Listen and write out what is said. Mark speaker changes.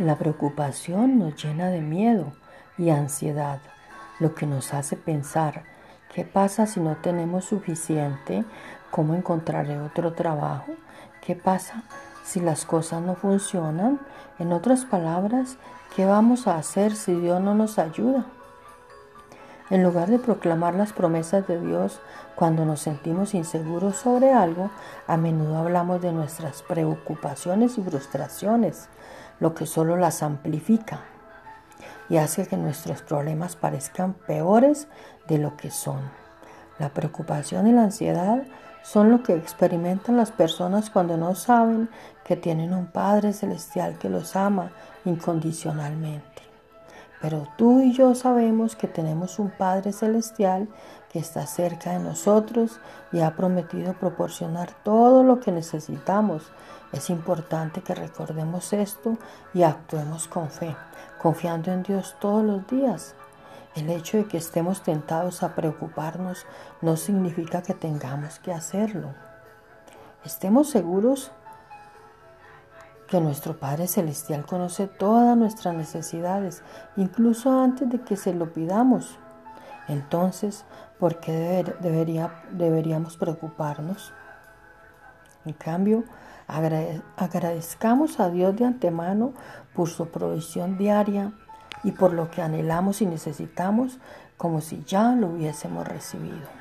Speaker 1: La preocupación nos llena de miedo y ansiedad, lo que nos hace pensar, ¿qué pasa si no tenemos suficiente? ¿Cómo encontraré otro trabajo? ¿Qué pasa si las cosas no funcionan? En otras palabras, ¿qué vamos a hacer si Dios no nos ayuda? En lugar de proclamar las promesas de Dios cuando nos sentimos inseguros sobre algo, a menudo hablamos de nuestras preocupaciones y frustraciones, lo que solo las amplifica y hace que nuestros problemas parezcan peores de lo que son. La preocupación y la ansiedad son lo que experimentan las personas cuando no saben que tienen un Padre Celestial que los ama incondicionalmente. Pero tú y yo sabemos que tenemos un Padre Celestial que está cerca de nosotros y ha prometido proporcionar todo lo que necesitamos. Es importante que recordemos esto y actuemos con fe, confiando en Dios todos los días. El hecho de que estemos tentados a preocuparnos no significa que tengamos que hacerlo. Estemos seguros que nuestro Padre Celestial conoce todas nuestras necesidades, incluso antes de que se lo pidamos. Entonces, ¿por qué debería, deberíamos preocuparnos? En cambio, agradezcamos a Dios de antemano por su provisión diaria y por lo que anhelamos y necesitamos como si ya lo hubiésemos recibido.